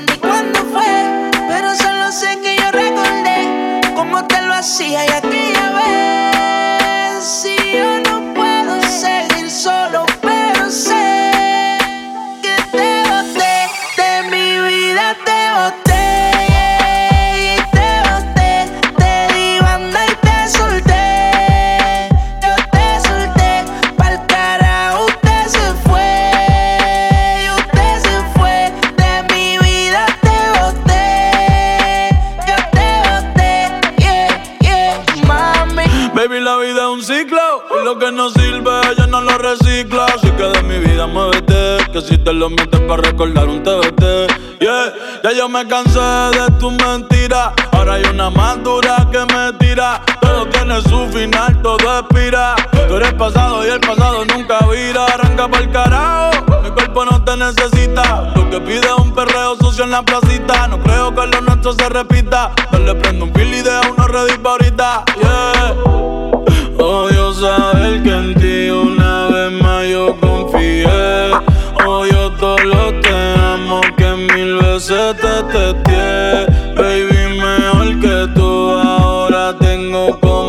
ni cuándo fue. Pero solo sé que yo recordé cómo te lo hacía y para recordar un TBT. Yeah, ya yo me cansé de tu mentira. Ahora hay una más dura que me tira. Todo tiene su final, todo expira. Tú eres pasado y el pasado nunca vira. Arranca pa'l carajo. Mi cuerpo no te necesita. Lo que pide es un perreo sucio en la placita. No creo que lo nuestro se repita. Dale prendo un pil y deja uno ready pa' ahorita. Como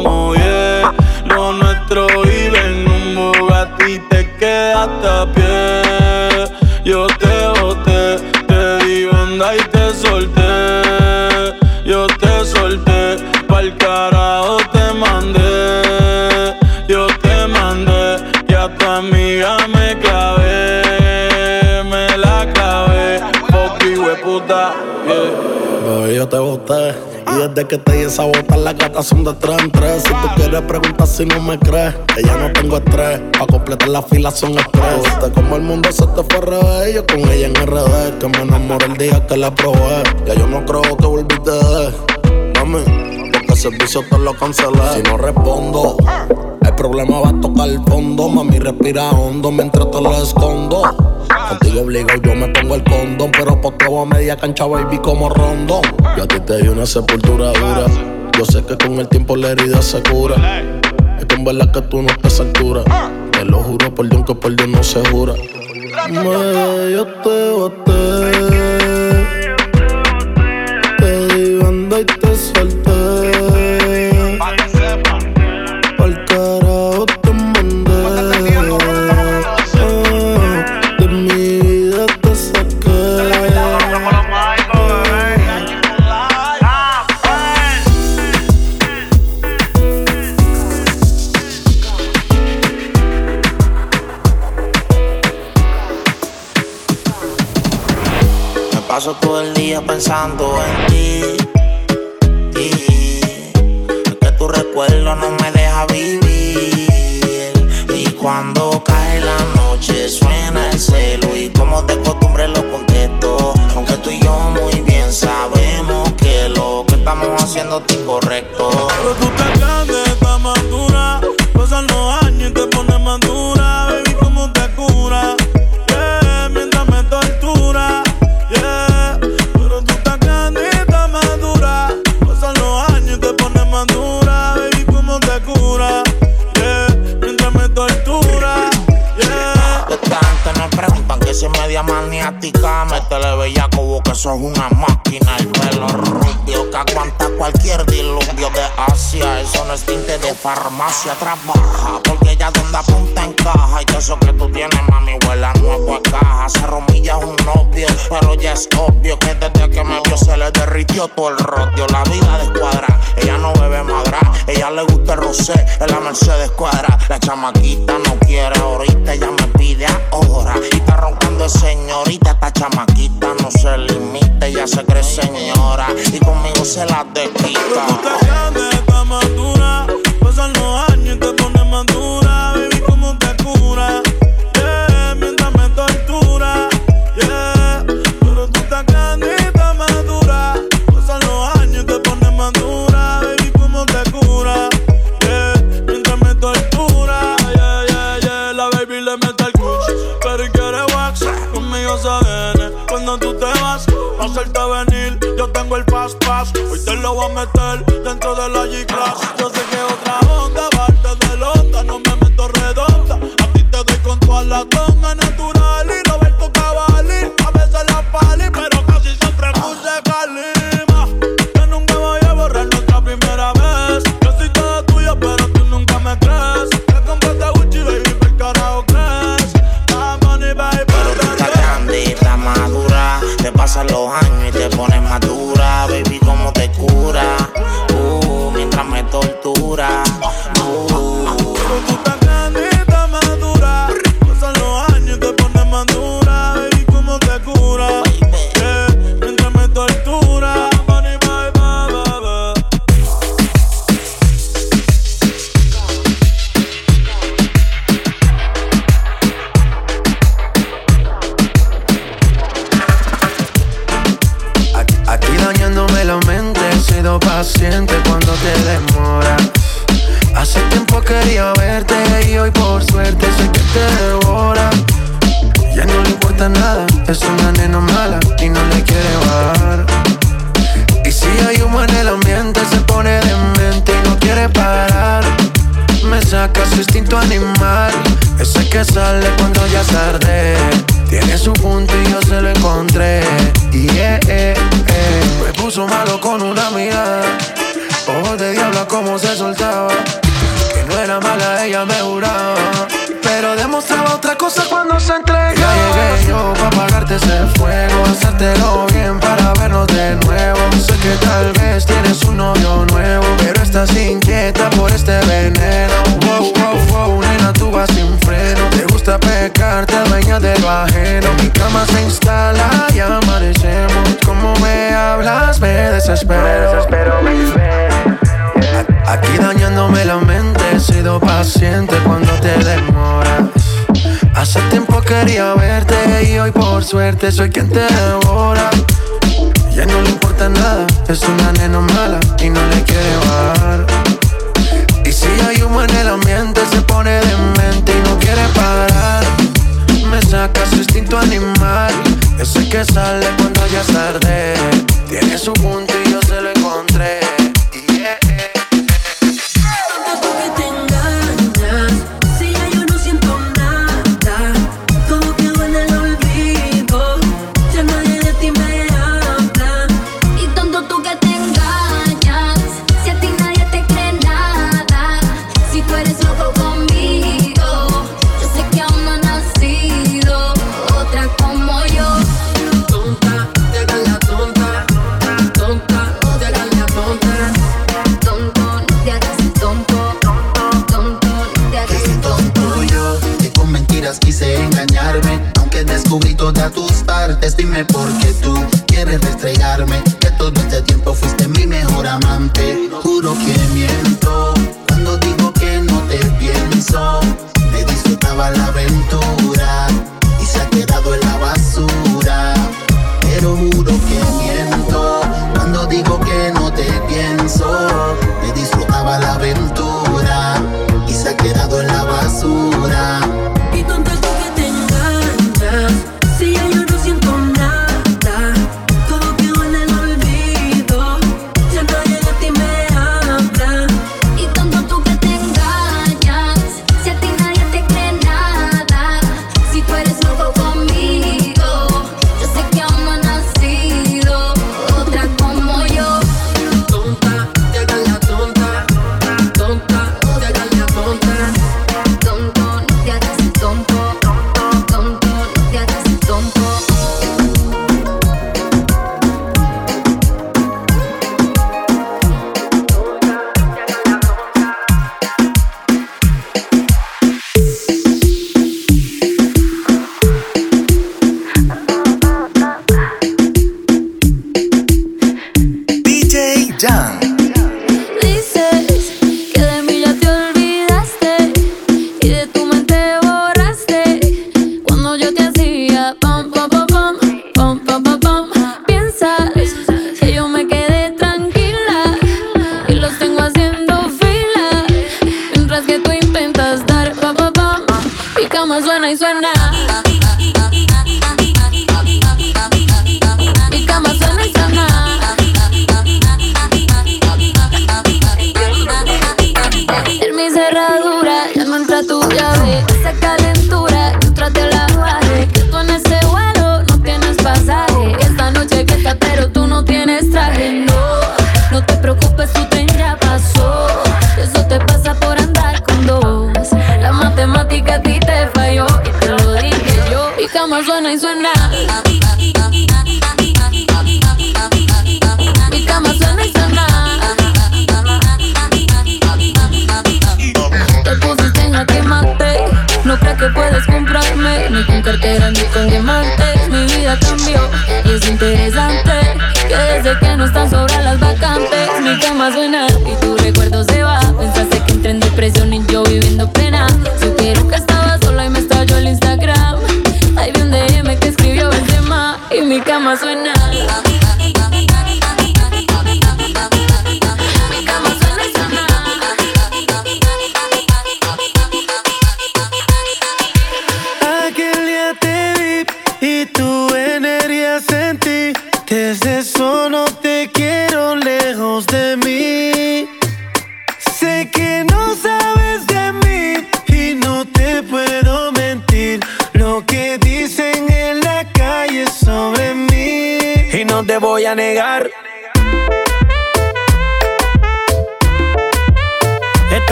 desde que te di esa bota, las gatas son de tres en tres. Si tú quieres preguntar si no me crees, que ya no tengo estrés. Pa' completar la fila son estrés. Como el mundo se te fue revés. Yo con ella en RD, que me enamoré el día que la probé. Ya yo no creo que volviste de. Mami, porque el servicio te lo cancelé. Si no respondo, el problema va a tocar el fondo. Mami, respira hondo mientras te lo escondo. Contigo obligado yo me pongo el condón, pero posteo a media cancha, baby, como rondón. Yo a ti te di una sepultura dura. Yo sé que con el tiempo la herida se cura. Es que en verdad que tú no estás a altura. Te lo juro por Dios que por Dios no se jura. Me, yo te boté. Paso todo el día pensando en ti. Y es que tu recuerdo no me deja vivir. Y cuando cae la noche suena el celo. Y como de costumbre lo contesto. Aunque tú y yo muy bien sabemos que lo que estamos haciendo es incorrecto. Pero tú te grande, estás madura. Maniática. Métele bella como que sos una máquina. El pelo rubio que aguanta cualquier diluvio de Asia. Eso no es tinte de farmacia. Trabaja porque ella donde apunta encaja. Y que eso que tú tienes, mami, huele a nuevo a caja. Se romilla un novio, pero ya es obvio que desde que me vio se le derritió todo el rodio. La vida de escuadra, ella no bebe madra. Ella le gusta el rosé, en la Mercedes cuadra. La chamaquita no quiere ahorita, ella me pide ahora. Y está roncando de señorita, esta chamaquita no se limita, ella se cree señora. Y conmigo se la Pero tú desquita. grande, estás madura. Su instinto animal, ese que sale cuando ya es tarde. Tiene su punto y yo se lo encontré. Y eh, eh, eh. Me puso malo con una amiga. Ojos de diablo como se soltaba. Que no era mala, ella me juraba. Pero demostraba otra cosa cuando se entregaba. Ya llegué yo para apagarte ese fuego. Hacértelo bien para vernos de nuevo. Sé que tal vez tienes un novio nuevo. Pero estás inquieta por este veneno. Wow, wow, wow, nena, tú vas sin freno. Te gusta pecar, te adueñas de lo ajeno. Mi cama se instala y amanecemos. Como me hablas, me desespero. Me desespero, Aquí dañándome la mente, he sido paciente cuando te demoras. Hace tiempo quería verte y hoy por suerte soy quien te devora. Ya no le importa nada, es una nena mala y no le quiere bajar. Y si hay humo en el ambiente, se pone demente y no quiere parar. Me saca su instinto animal, ese que sale cuando ya es tarde. Tiene su punto y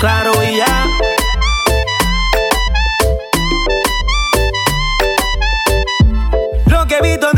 claro y ya. Lo que he visto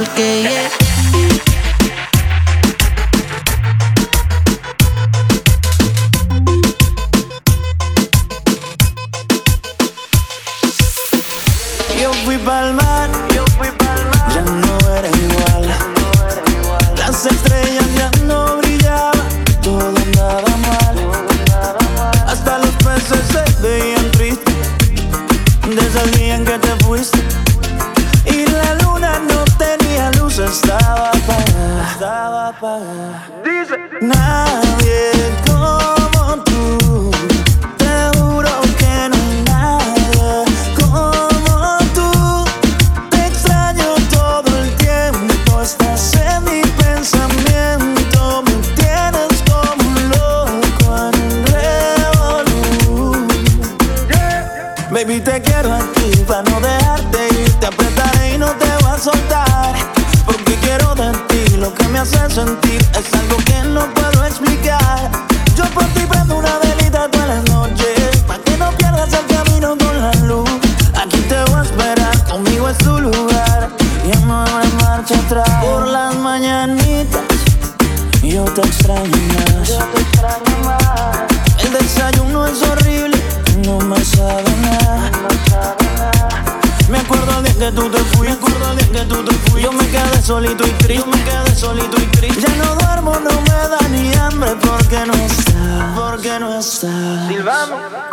porque yeah. solito y triste. Ya no duermo, no me da ni hambre porque no está, porque no está. Silvamos.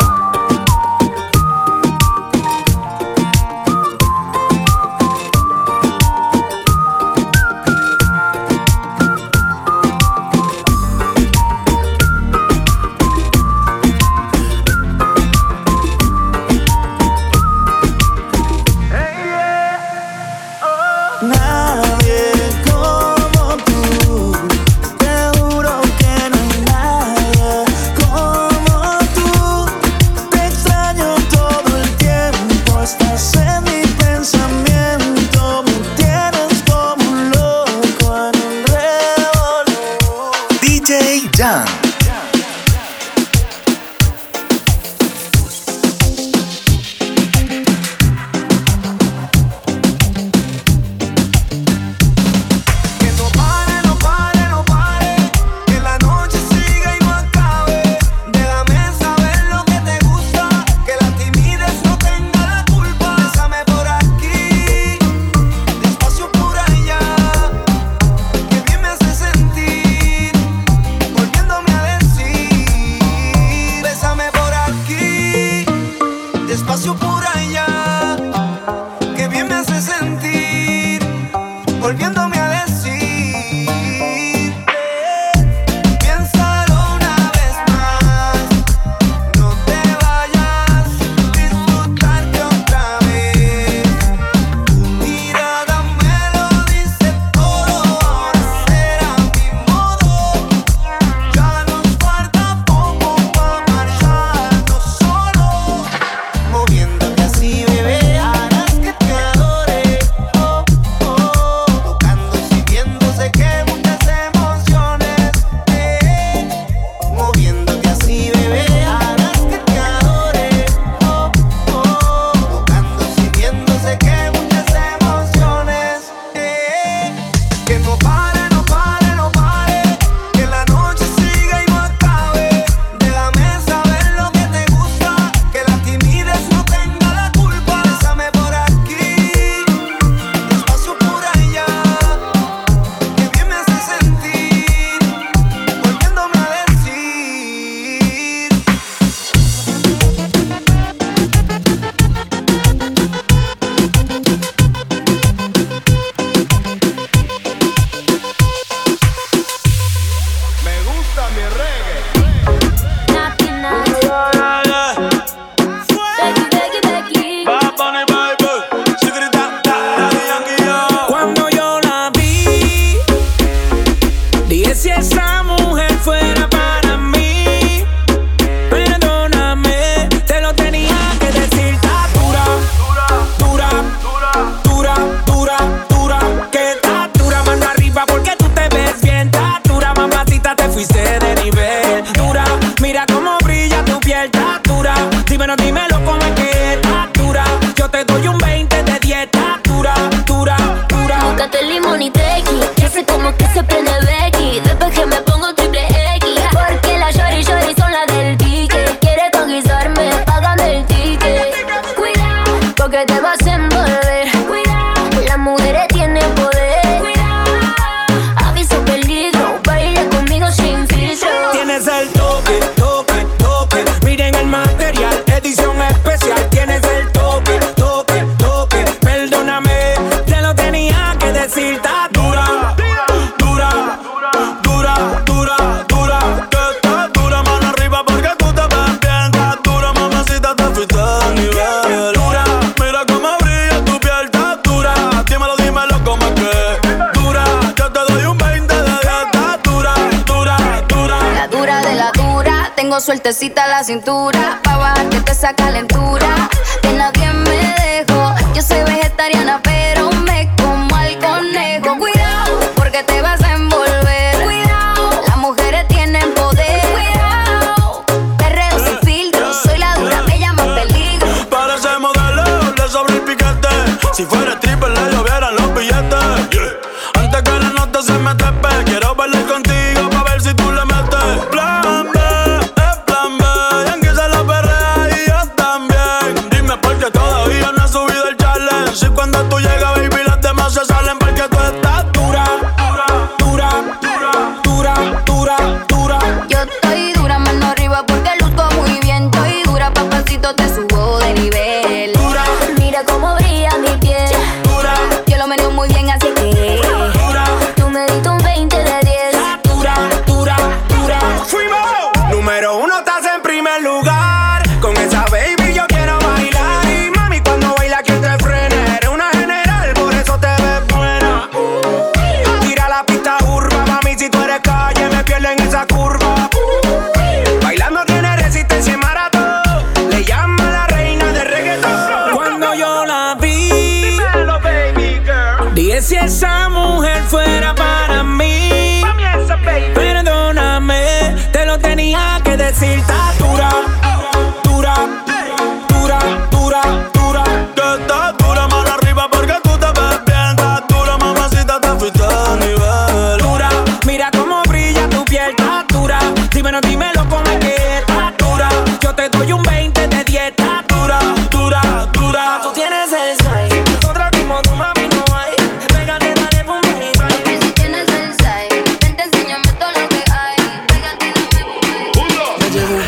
cintura.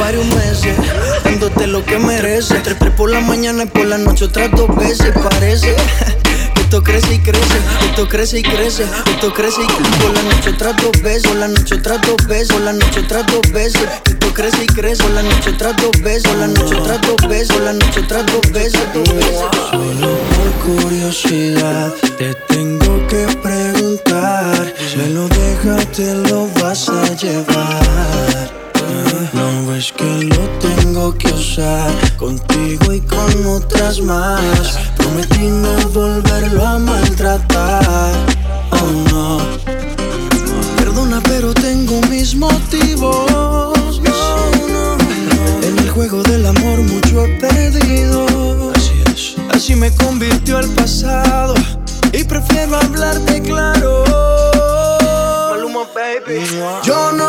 varios meses, dándote lo que mereces. Tres, tres por la mañana y por la noche otras dos veces. Parece que esto crece y crece, esto crece y crece, esto crece y crece. Por la noche otras dos veces, por la noche otras dos veces, por la noche otras dos veces. Esto crece y crece, por la noche otras dos veces, por la noche otras dos veces, por la noche otras dos veces. Solo por curiosidad te tengo que preguntar, me lo dejas, te lo vas a llevar. No ves que lo tengo que usar contigo y con otras más. Prometí no volverlo a maltratar. Oh no. Perdona, pero tengo mis motivos. No, no, no. En el juego del amor mucho he perdido. Así es. Así me convirtió al pasado y prefiero hablarte claro. Maluma, baby. Yo no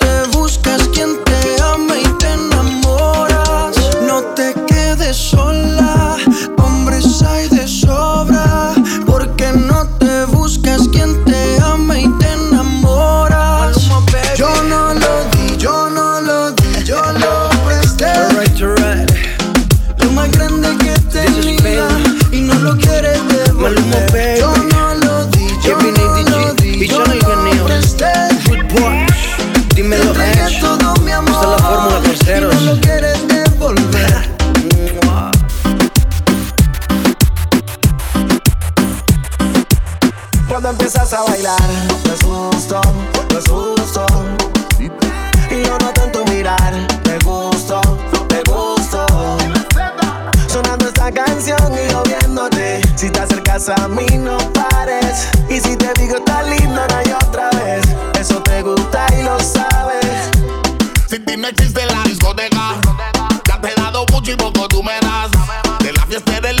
no existe la discoteca. Ya te he dado mucho y poco tú me das. De la fiesta del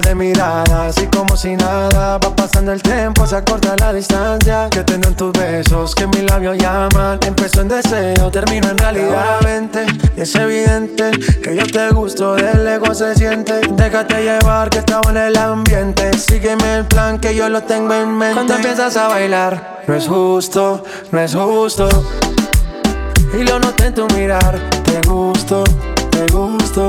de miradas y como si nada va pasando el tiempo, se acorta la distancia que tengo en tus besos, que mis labios llaman. Empezó en deseo, termino en realidad. Vente, y es evidente que yo te gusto, del ego se siente. Déjate llevar que estaba en el ambiente. Sígueme el plan que yo lo tengo en mente. Cuando empiezas a bailar, no es justo, no es justo. Y lo noté en tu mirar, te gusto, te gusto.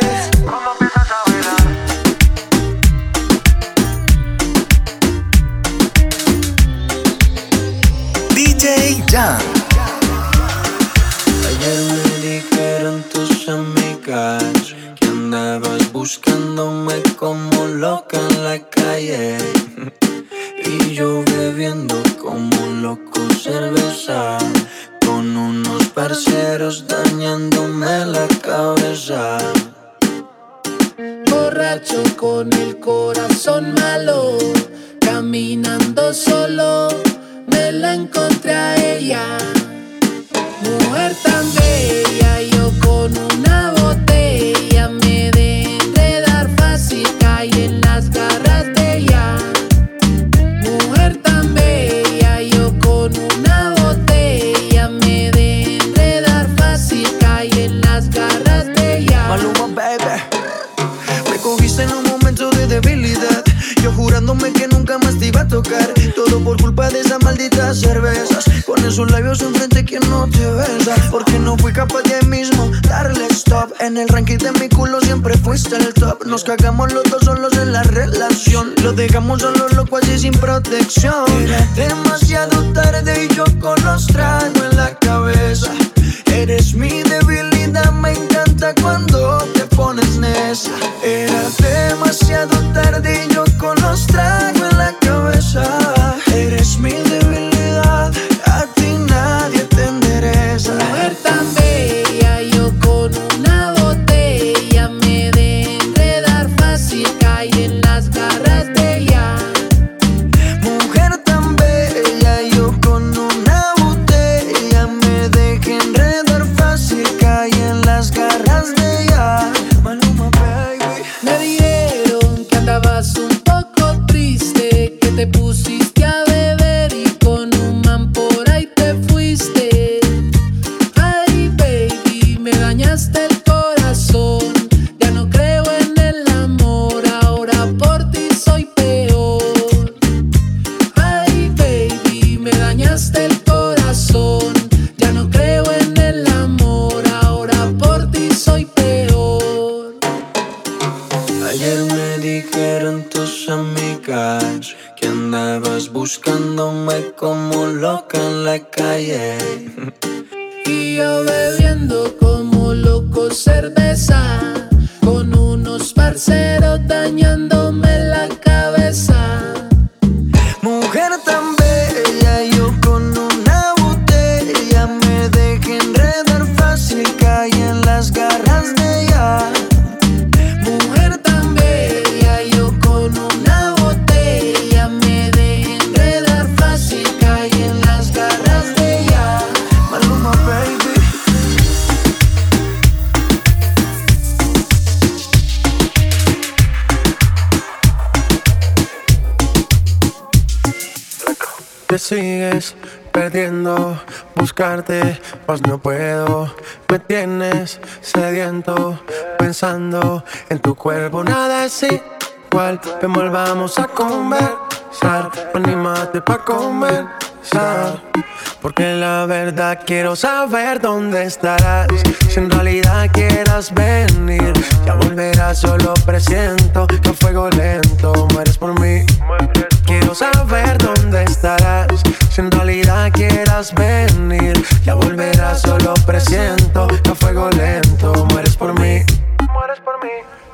Ayer me dijeron tus amigas que andabas buscándome como loca en la calle. Y yo bebiendo como loco cerveza con unos parceros dañándome la cabeza. Borracho con el corazón malo, caminando solo la encontré a ella. Mujer tan bella, yo con una botella me de enredar fácil, caí en las garras de ella. Mujer tan bella, yo con una botella me de enredar fácil, caí en las garras de ella. Maluma, baby, me cogiste en un momento de debilidad. Yo jurándome que nunca más te iba a tocar. Esos labios enfrente que no te besa. Porque no fui capaz de mismo darle stop. En el ranking de mi culo siempre fuiste el top. Nos cagamos los dos solos en la relación. Lo dejamos solo loco así sin protección. Era demasiado tarde y yo con los tragos en la cabeza. Eres mi debilidad, me encanta cuando que andabas buscándome como loca en la calle. Y yo bebiendo como loco cerveza Con unos parceros dañándome pues no puedo. Me tienes sediento, pensando en tu cuerpo. Nada es igual, te volvamos a conversar. Anímate pa' conversar. Porque la verdad quiero saber dónde estarás. Si en realidad quieras venir, ya volverás. Solo presiento que a fuego lento mueres por mí. Quiero saber dónde estarás. Si en realidad quieras venir, ya volverás, solo presiento. A fuego lento, mueres por mí. Mueres por mí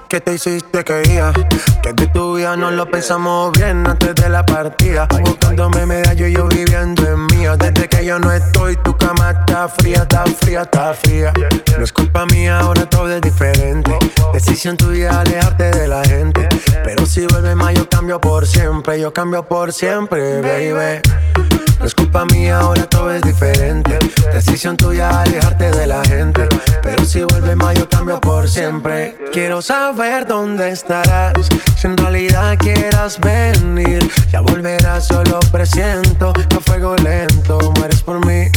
que te hiciste caía. Que de tu vida no lo pensamos bien antes de la partida. Buscándome medallo y yo viviendo en mía. Desde que yo no estoy, tu cama está fría, está fría, está fría. No es culpa mía, ahora todo es diferente. Decisión tuya, alejarte de la gente. Pero si vuelve más, yo cambio por siempre, yo cambio por siempre, baby. No es culpa mía, ahora todo es diferente. Decisión tuya alejarte de la gente. Pero si vuelve más, yo cambio por siempre. Quiero saber dónde estarás. Si en realidad quieras venir, ya volverás, solo presiento. A fuego lento, mueres por mí.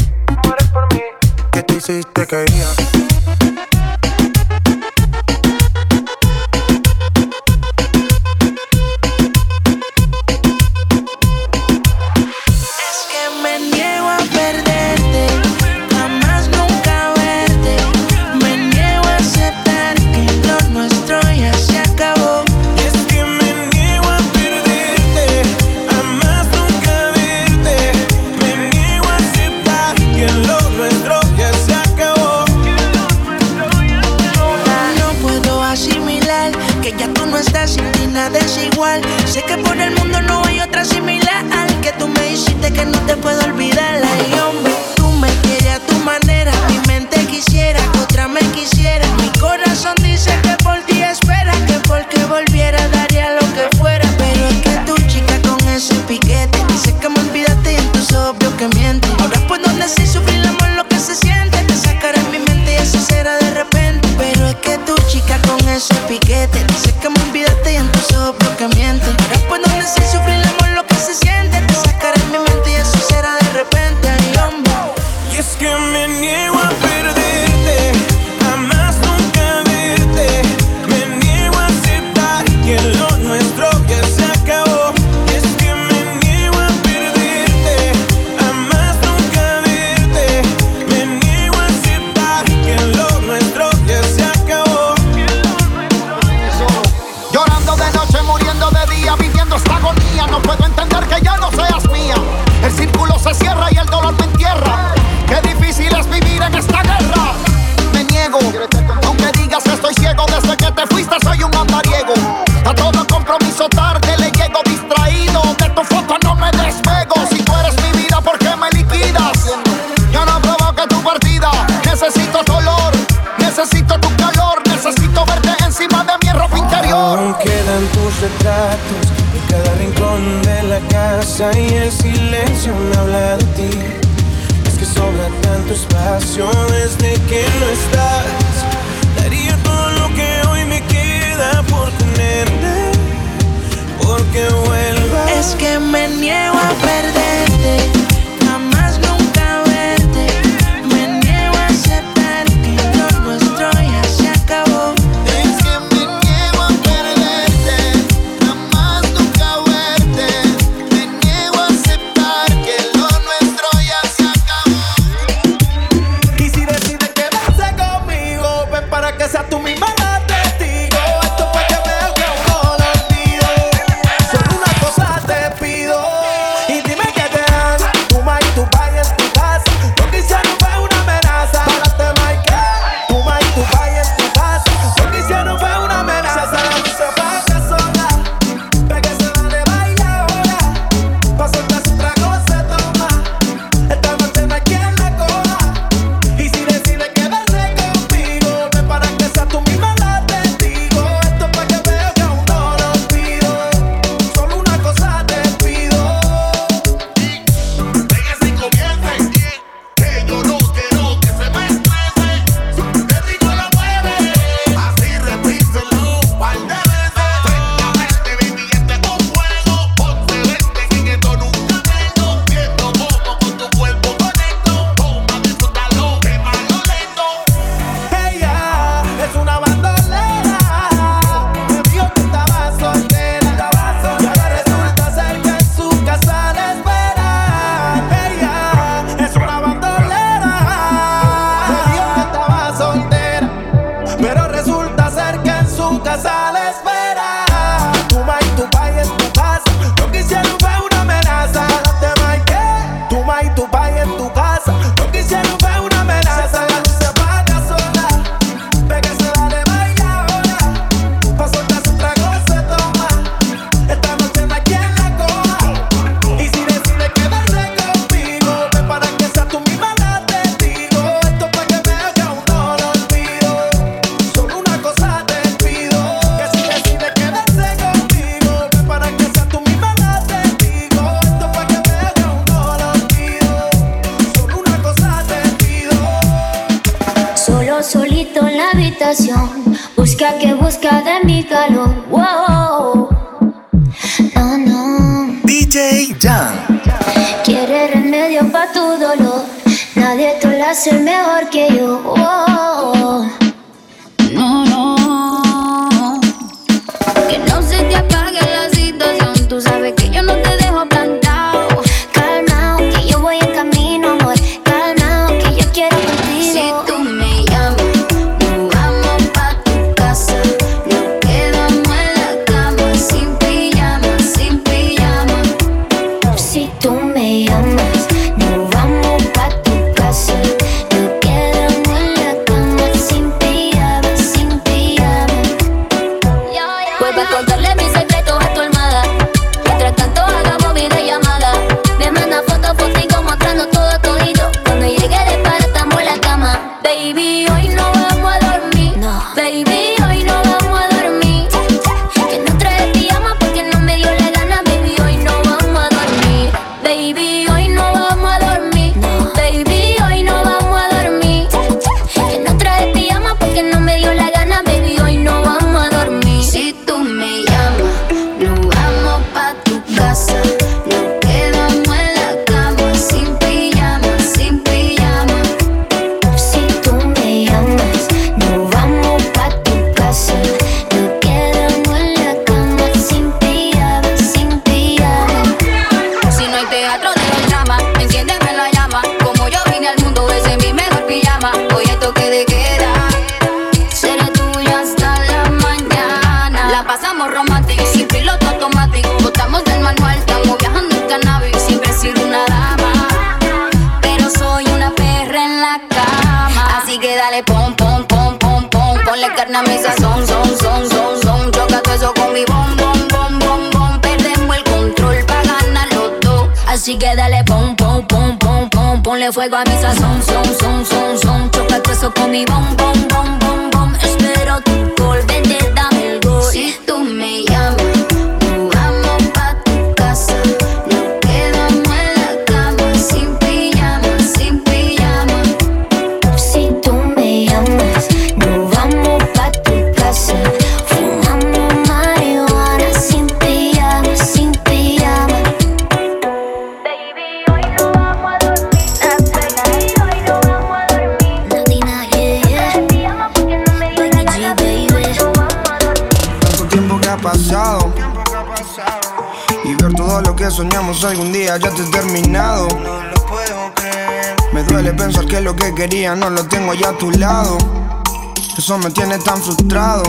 Mueres por mí. ¿Qué te hiciste que Nadie te lo hace mejor que fuego a mi sazón, son, son, son, son. Choca todo eso con mi bom, no lo tengo ya a tu lado Eso me tiene tan frustrado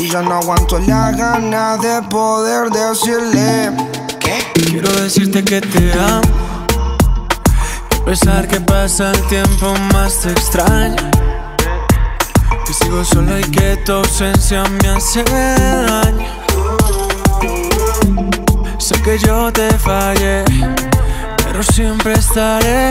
Y ya no aguanto la gana de poder decirle ¿Qué? Quiero decirte que te amo. A pesar que pasa el tiempo, más te extraño. Que sigo solo y que tu ausencia me hace daño. Sé que yo te fallé, pero siempre estaré.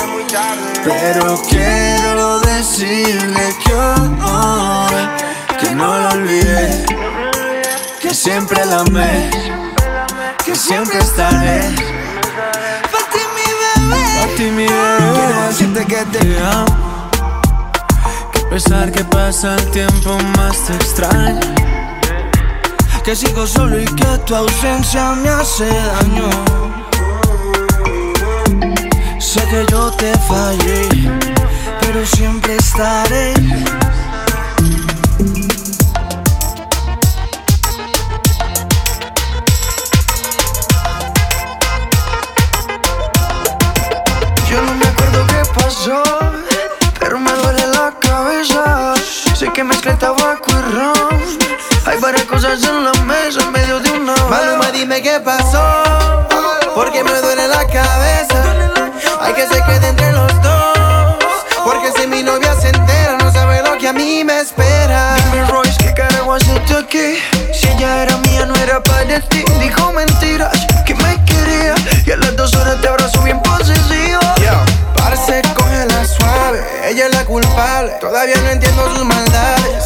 Pero quiero decirle que hoy que no lo olvidé, que siempre la amé, que siempre estaré. Pa' ti, mi bebé. Pa' ti, mi bebé. Quiero decirte que te Te amo. Que a pesar que pasa el tiempo, más te extraño. Que sigo solo y que tu ausencia me hace daño. Sé que yo te fallé, pero siempre estaré. Yo no me acuerdo qué pasó, pero me duele la cabeza. Sé que mezclé tabaco y ron. Hay varias cosas en la mesa en medio de una. Maluma, dime qué pasó. Porque me duele la cabeza. Hay que se quede entre los dos. Porque si mi novia se entera, no sabe lo que a mí me espera. Dime Royce, ¿qué carajo tú aquí? Si ella era mía, no era para ti. Dijo mentiras, que me quería. Y a las dos horas te abrazo bien posesivo. Parce, cógela suave, ella es la culpable. Todavía no entiendo sus maldades.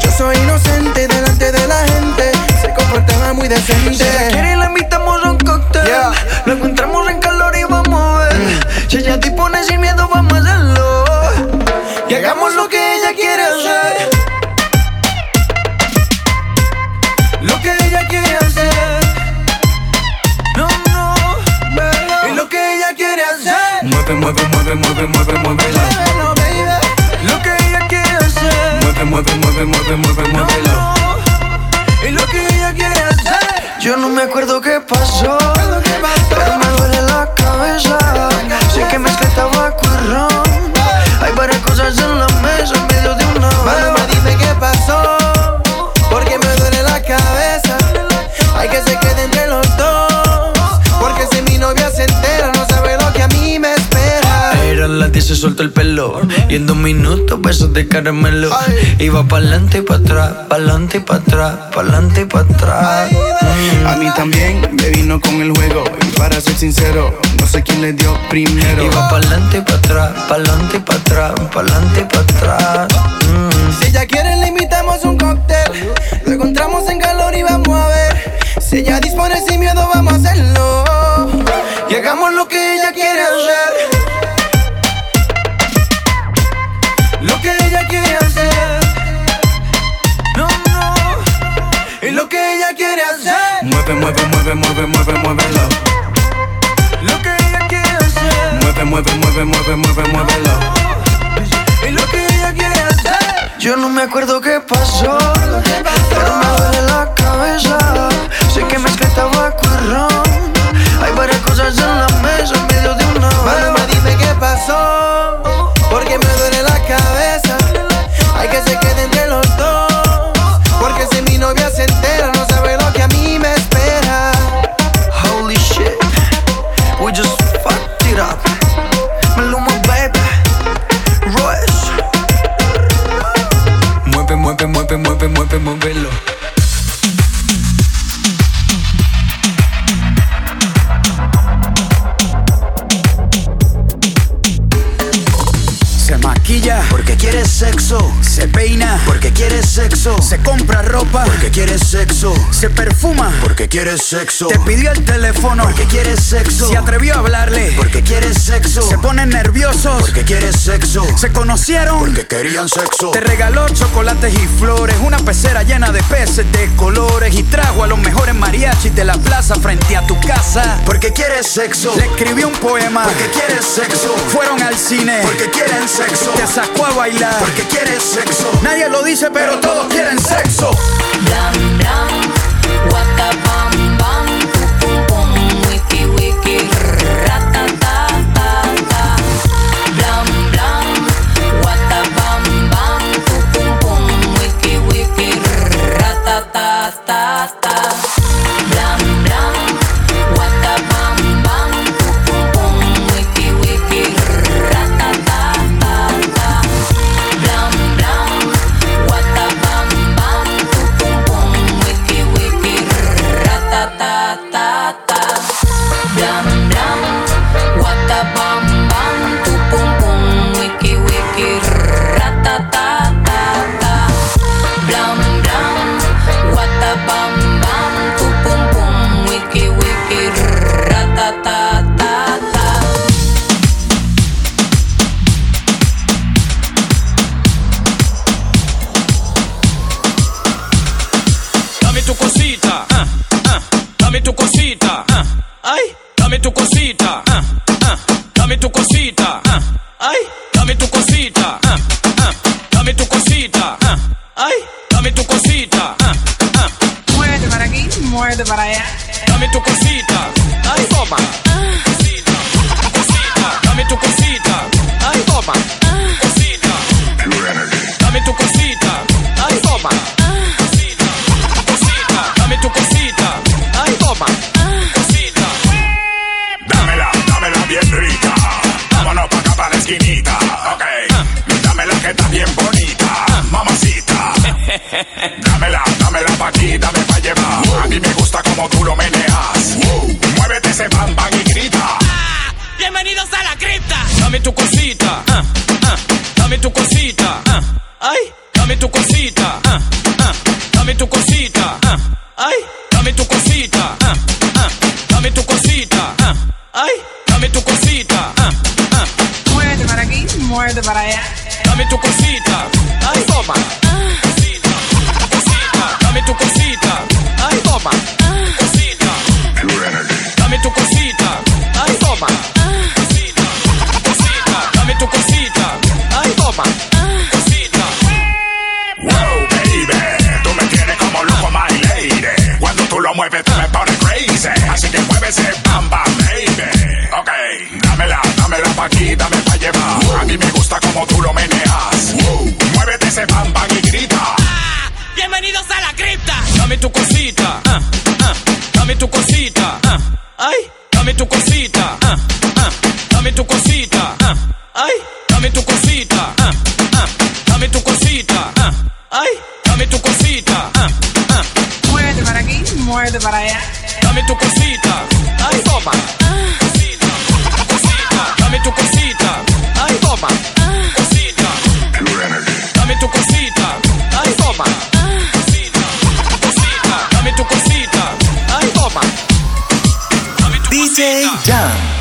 Yo soy inocente delante de la gente. Se comportaba muy decente. Si quiere, la invitamos a un cóctel. Pelo Y en dos minutos besos de caramelo Iba pa'lante y pa' atrás, pa'lante y pa' atrás, pa'lante y pa' atrás Mm. A mí también me vino con el juego. Y para ser sincero, no sé quién le dio primero. Iba pa'lante y pa' atrás, pa'lante y pa' atrás, pa'lante y pa' atrás Mm. Si ella quiere, le invitamos un cóctel. Lo encontramos en calor y vamos a ver. Si ella dispone sin miedo, vamos a hacerlo. Y hagamos mueve, mueve, mueve, mueve, muévelo. Lo que ella quiere hacer Mueve, mueve, mueve, mueve, mueve, muévelo. Y lo que ella quiere hacer. Yo no me acuerdo qué pasó Pero me duele la cabeza Sé que mezclé tabaco y ron Hay varias cosas en la ropa porque quiere sexo. Se perfuma porque quiere sexo. Te pidió el teléfono porque quiere sexo. Se atrevió a hablarle porque quiere sexo. Se ponen nerviosos porque quiere sexo. Se conocieron porque querían sexo. Te regaló chocolates y flores. Una pecera llena de peces de colores. Y trajo a los mejores mariachis de la plaza frente a tu casa porque quiere sexo. Le escribió un poema porque quiere sexo. Fueron al cine porque quieren sexo. Te sacó a bailar porque quieres sexo. Nadie lo dice, pero todos quieren sexo. 넌 Dame tu cosita, ah, ah, dame tu cosita, ah, ay, dame tu cosita, ah, ah, dame tu cosita, ah, ay, dame tu cosita, ah, ah, dame tu cosita, ah, ay, dame tu cosita, ah, ah, Muévete para aquí, muévete para allá. dame tu cosita, ay, toma. Cosita. Wow, baby, tú me tienes como loco, my lady. Cuando tú lo mueves, tú me pones crazy. Así que mueve ese bam bam, baby. Ok, dámela, dámela pa' aquí, dame pa' llevar. A mí me gusta como tú lo meneas. Muévete ese bam bam y grita. Bienvenidos a la cripta. Dame tu cosita, ah, ah, dame tu cosita, ah, ay, dame tu cosita, ah, ah, dame tu cosita, ah, ay, dame tu cosita, ah, ah, dame tu cosita, ah, ay, dame tu cosita, ah, ah, Muévete para aquí, muévete para allá. dame tu cosita, ay, toma. Cosita, cosita, dame tu cosita, ay, toma. Cosita, dame tu cosita, ay, toma. Cosita, cosita, dame tu cosita, ay, toma. DJ Jam.